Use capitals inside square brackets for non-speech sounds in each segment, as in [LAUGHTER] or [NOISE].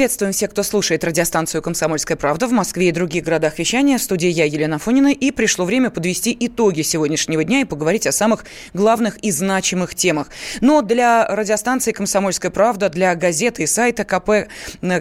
Приветствуем всех, кто слушает радиостанцию «Комсомольская правда» в Москве и других городах вещания. В студии я, Елена Фонина. И пришло время подвести итоги сегодняшнего дня и поговорить о самых главных и значимых темах. Но для радиостанции «Комсомольская правда», для газеты и сайта КП,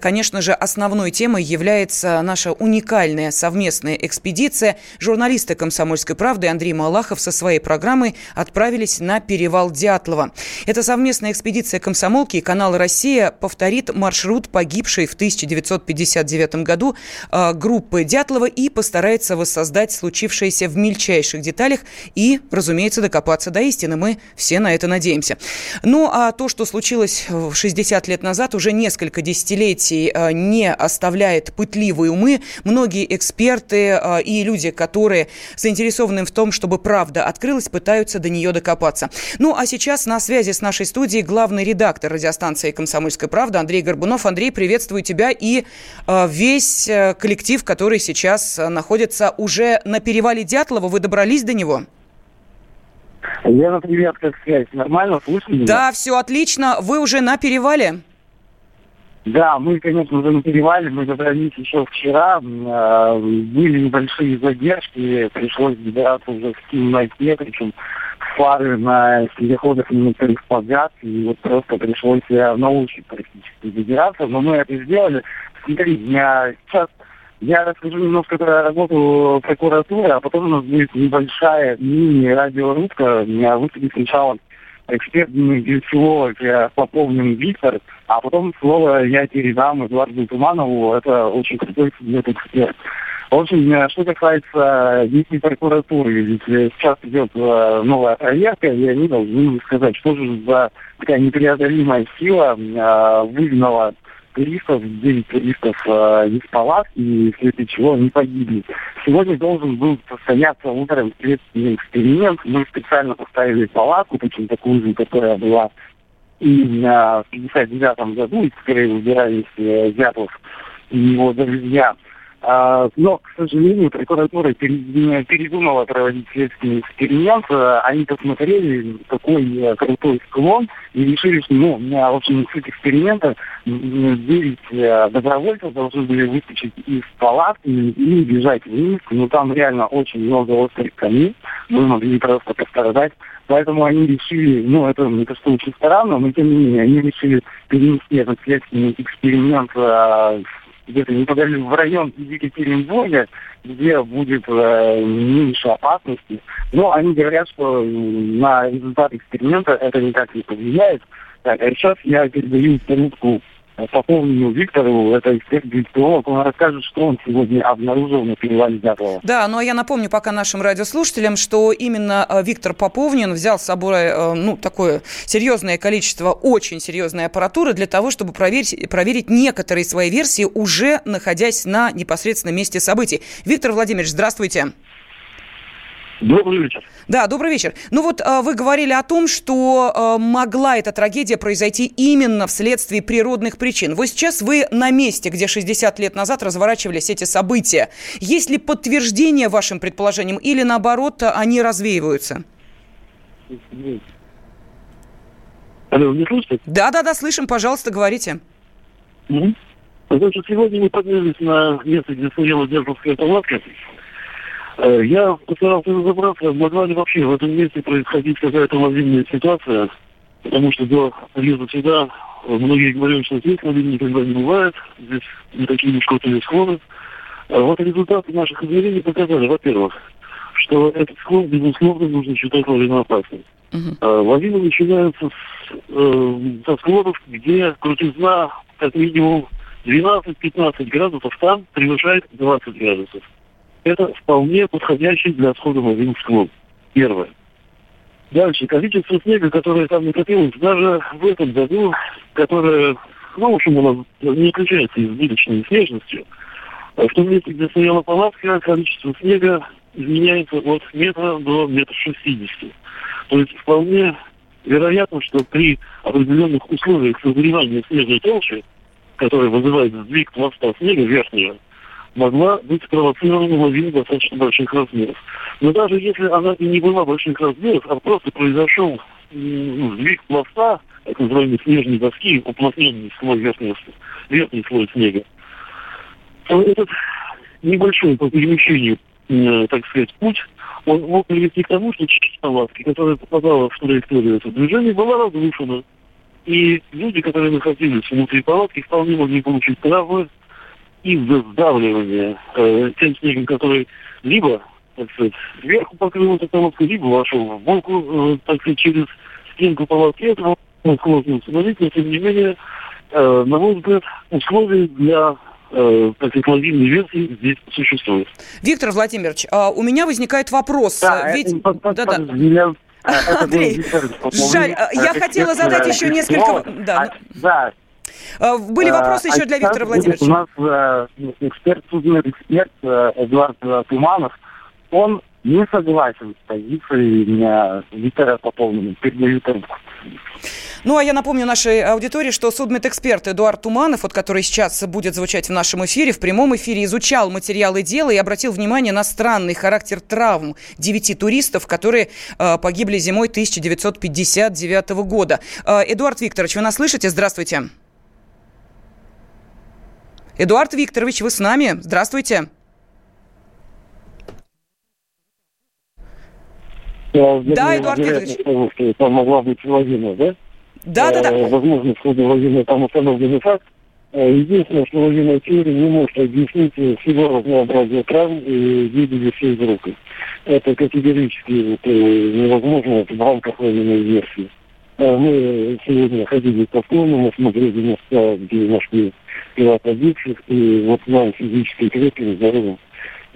конечно же, основной темой является наша уникальная совместная экспедиция. Журналисты «Комсомольской правды» Андрей Малахов со своей программой отправились на перевал Дятлова. Это совместная экспедиция комсомолки и канала «Россия» повторит маршрут погибшей в 1959 году э, группы Дятлова и постарается воссоздать случившееся в мельчайших деталях и, разумеется, докопаться до истины. Мы все на это надеемся. Ну, а то, что случилось 60 лет назад, уже несколько десятилетий э, не оставляет пытливые умы. Многие эксперты э, и люди, которые заинтересованы в том, чтобы правда открылась, пытаются до нее докопаться. Ну, а сейчас на связи с нашей студией главный редактор радиостанции «Комсомольская правда» Андрей Горбунов. Андрей, приветствую тебя и э, весь э, коллектив, который сейчас э, находится уже на перевале Дятлова. Вы добрались до него? Лена, привет, как связь? Нормально, слышно Да, все отлично. Вы уже на перевале? Да, мы, конечно, уже на перевале, мы добрались еще вчера, были небольшие задержки, пришлось добираться уже в темноте, причем фары на не некоторых подряд, и вот просто пришлось на ощупь практически добираться, но мы это сделали. Смотри, я сейчас я расскажу немножко про работу прокуратуры, а потом у нас будет небольшая мини-радиорубка. Меня выступит сначала эксперт филолог Поповнин Виктор, а потом слово я передам Эдуарду Туманову, это очень крутой эксперт. В общем, что касается действий прокуратуры, ведь сейчас идет э, новая проверка, и они должны сказать, что же за такая непреодолимая сила э, выгнала туристов, 9 туристов э, из палатки, и вследствие чего они погибли. Сегодня должен был состояться утром следственный эксперимент. Мы специально поставили палатку, причем такую же, которая была и в 59 году, из которой выбирались э, Дятлов и его друзья. А, но, к сожалению, прокуратура передумала проводить следственный эксперимент. А, они посмотрели, какой э, крутой склон, и решили, что, ну, в общем, суть эксперимента 9 э, добровольцев должны были выскочить из палатки и бежать вниз. Но там реально очень много острых камней. Мы могли просто пострадать. Поэтому они решили, ну, это, это что очень странно, но тем не менее, они решили перенести этот следственный эксперимент э, где-то неподалеку в район Екатеринбурга, где будет э, меньше опасности. Но они говорят, что на результат эксперимента это никак не повлияет. Так, а сейчас я передаю минутку по поводу Виктору, это эксперт-геолог, он расскажет, что он сегодня обнаружил на перевале Дятлова. Да, но я напомню пока нашим радиослушателям, что именно э, Виктор Поповнин взял с собой э, ну, такое серьезное количество очень серьезной аппаратуры для того, чтобы проверить, проверить некоторые свои версии, уже находясь на непосредственном месте событий. Виктор Владимирович, здравствуйте. Добрый вечер. Да, добрый вечер. Ну вот э, вы говорили о том, что э, могла эта трагедия произойти именно вследствие природных причин. Вот сейчас вы на месте, где 60 лет назад разворачивались эти события. Есть ли подтверждение вашим предположениям или наоборот они развеиваются? Алло, не слышите? Да, да, да, слышим, пожалуйста, говорите. Угу. Значит, сегодня мы поднялись на место, где стояла Дербовская палатка. Э, я постарался разобраться, могла ли вообще в этом месте происходить какая-то лавинная ситуация, потому что до приезда сюда многие говорили, что здесь лавин никогда не бывает, здесь не такие крутые склоны. А вот результаты наших измерений показали, во-первых, что этот склон, безусловно, нужно считать лавиноопасным. Uh-huh. А, лавины начинаются с, э, со склонов, где крутизна как минимум 12-15 градусов, там превышает 20 градусов это вполне подходящий для отхода один склон. Первое. Дальше. Количество снега, которое там накопилось, даже в этом году, которое, ну, в общем, у нас не отличается избыточной снежностью, в том месте, где стояла палатка, количество снега изменяется от метра до метра шестидесяти. То есть вполне вероятно, что при определенных условиях созревания снежной толщи, которая вызывает сдвиг пласта снега верхнего, могла быть спровоцирована лавина достаточно больших размеров. Но даже если она и не была больших размеров, а просто произошел сдвиг пласта, так называемый снежной доски, уплотненный слой верхний, верхний слой снега. Этот небольшой по перемещению, э, так сказать, путь, он мог привести к тому, что часть палатки, которая попадала в траекторию этого движения, была разрушена. И люди, которые находились внутри палатки, вполне могли получить травмы из-за сдавливания э, тем снегом, который либо, так сказать, сверху покрыл эту палатку, либо вошел в боку, э, так сказать, через стенку палатки. Это сложно установить, но тем не менее, э, на мой взгляд, условия для э, так экологичной версии здесь существует. Виктор Владимирович, а у меня возникает вопрос. Да, Ведь... это, да, да. Меня Андрей, жаль, [LAUGHS] я хотела задать еще несколько... Да, да. А, были вопросы еще для Виктора Владимировича? У нас э, эксперт, судебный эксперт э, Эдуард Туманов, он не согласен с позицией Виктора Поповнина. Передаю трубку. Ну, а я напомню нашей аудитории, что судмедэксперт Эдуард Туманов, вот, который сейчас будет звучать в нашем эфире, в прямом эфире изучал материалы дела и обратил внимание на странный характер травм девяти туристов, которые э, погибли зимой 1959 года. Э, Эдуард Викторович, вы нас слышите? Здравствуйте. Эдуард Викторович, вы с нами? Здравствуйте. да, Эдуард Викторович. Там могла быть лавина, да? Да, да, да. Э, возможно, в ходе лавины там установленный факт. Э, единственное, что лавина теория не может объяснить всего разнообразия травм и гибели всей группы. Это категорически невозможно в рамках лавинной версии. Мы сегодня ходили по склону, мы смотрели места, где нашли тела погибших, и вот нам физически крепким, здоровым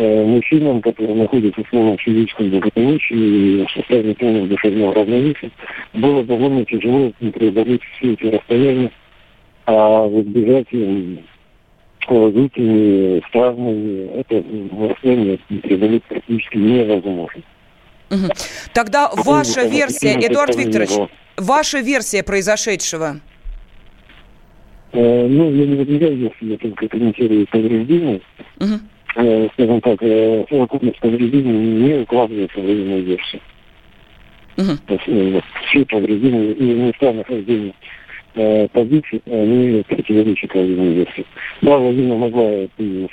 Э, мужчинам, которые находятся в полном физическом благополучии и в состоянии полного душевного равновесия, было довольно тяжело преодолеть все эти расстояния, а в избежать положительными, травмами, это расстояние преодолеть практически невозможно. Угу. Тогда ваша версия, Эдуард Викторович, ваша версия произошедшего? Э, ну, я не выдвигаю версию, я только комментирую повреждения. Угу э, скажем так, э, совокупность повреждений не укладывается в военную версию. Uh-huh. То есть э, все повреждения и места нахождения э, позиций, они противоречат военной версии. Да, лавина могла,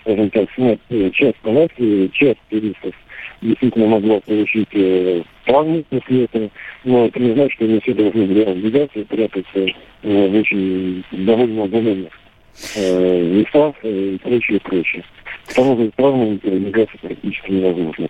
скажем так, снять э, часть палатки, часть туристов действительно могла получить э, травмы после этого, но это не значит, что они все должны разбегаться и прятаться э, в очень довольно удаленных э, местах э, и прочее, прочее. Потому травмам передвигаться практически невозможно.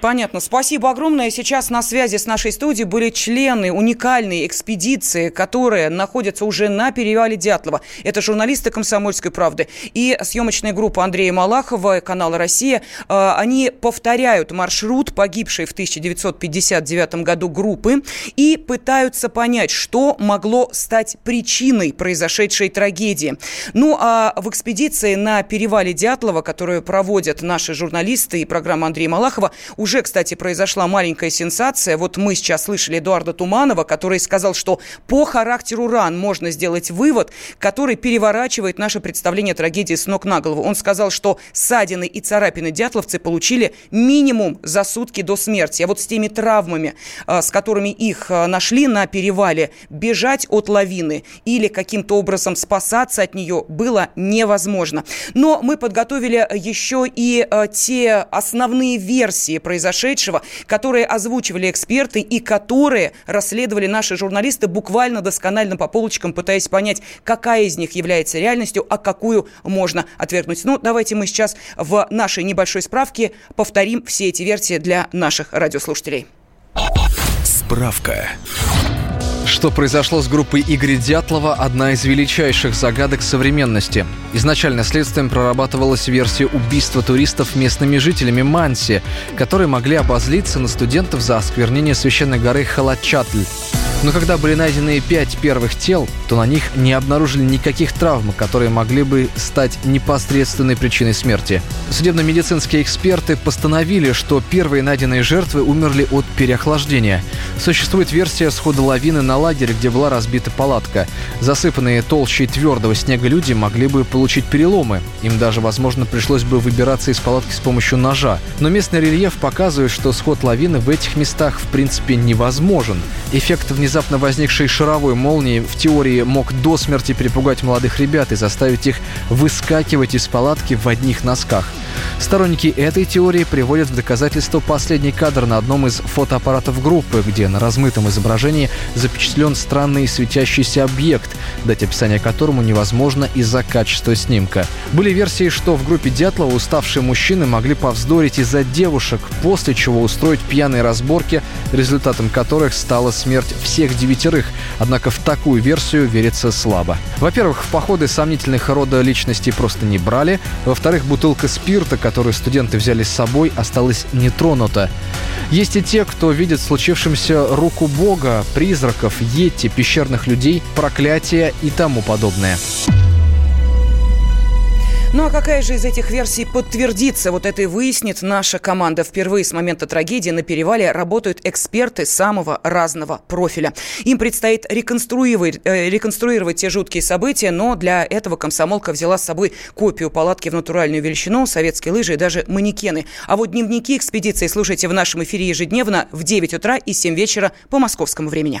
Понятно. Спасибо огромное. Сейчас на связи с нашей студией были члены уникальной экспедиции, которые находятся уже на перевале Дятлова. Это журналисты «Комсомольской правды» и съемочная группа Андрея Малахова, канала «Россия». А, они повторяют маршрут погибшей в 1959 году группы и пытаются понять, что могло стать причиной произошедшей трагедии. Ну, а в экспедиции на перевале Дятлова, который которую проводят наши журналисты и программа Андрея Малахова. Уже, кстати, произошла маленькая сенсация. Вот мы сейчас слышали Эдуарда Туманова, который сказал, что по характеру ран можно сделать вывод, который переворачивает наше представление о трагедии с ног на голову. Он сказал, что ссадины и царапины дятловцы получили минимум за сутки до смерти. А вот с теми травмами, а, с которыми их а, нашли на перевале, бежать от лавины или каким-то образом спасаться от нее было невозможно. Но мы подготовили еще и э, те основные версии произошедшего, которые озвучивали эксперты и которые расследовали наши журналисты буквально досконально по полочкам, пытаясь понять, какая из них является реальностью, а какую можно отвергнуть. Ну, давайте мы сейчас в нашей небольшой справке повторим все эти версии для наших радиослушателей. Справка. Что произошло с группой Игоря Дятлова – одна из величайших загадок современности. Изначально следствием прорабатывалась версия убийства туристов местными жителями Манси, которые могли обозлиться на студентов за осквернение священной горы Халачатль. Но когда были найдены пять первых тел, то на них не обнаружили никаких травм, которые могли бы стать непосредственной причиной смерти. Судебно-медицинские эксперты постановили, что первые найденные жертвы умерли от переохлаждения. Существует версия схода лавины на лагерь, где была разбита палатка. Засыпанные толщей твердого снега люди могли бы получить переломы. Им даже, возможно, пришлось бы выбираться из палатки с помощью ножа. Но местный рельеф показывает, что сход лавины в этих местах в принципе невозможен. Эффект внезапного внезапно возникшей шаровой молнии в теории мог до смерти перепугать молодых ребят и заставить их выскакивать из палатки в одних носках. Сторонники этой теории приводят в доказательство последний кадр на одном из фотоаппаратов группы, где на размытом изображении запечатлен странный светящийся объект, дать описание которому невозможно из-за качества снимка. Были версии, что в группе Дятлова уставшие мужчины могли повздорить из-за девушек, после чего устроить пьяные разборки, результатом которых стала смерть всех девятерых. Однако в такую версию верится слабо. Во-первых, в походы сомнительных рода личностей просто не брали. Во-вторых, бутылка спирта, которую студенты взяли с собой, осталась нетронута. Есть и те, кто видит случившемся руку Бога, призраков, йети, пещерных людей, проклятия и тому подобное. Ну а какая же из этих версий подтвердится? Вот это и выяснит наша команда. Впервые с момента трагедии на перевале работают эксперты самого разного профиля. Им предстоит реконструировать, э, реконструировать те жуткие события, но для этого комсомолка взяла с собой копию палатки в натуральную величину, советские лыжи и даже манекены. А вот дневники экспедиции слушайте в нашем эфире ежедневно в 9 утра и 7 вечера по московскому времени.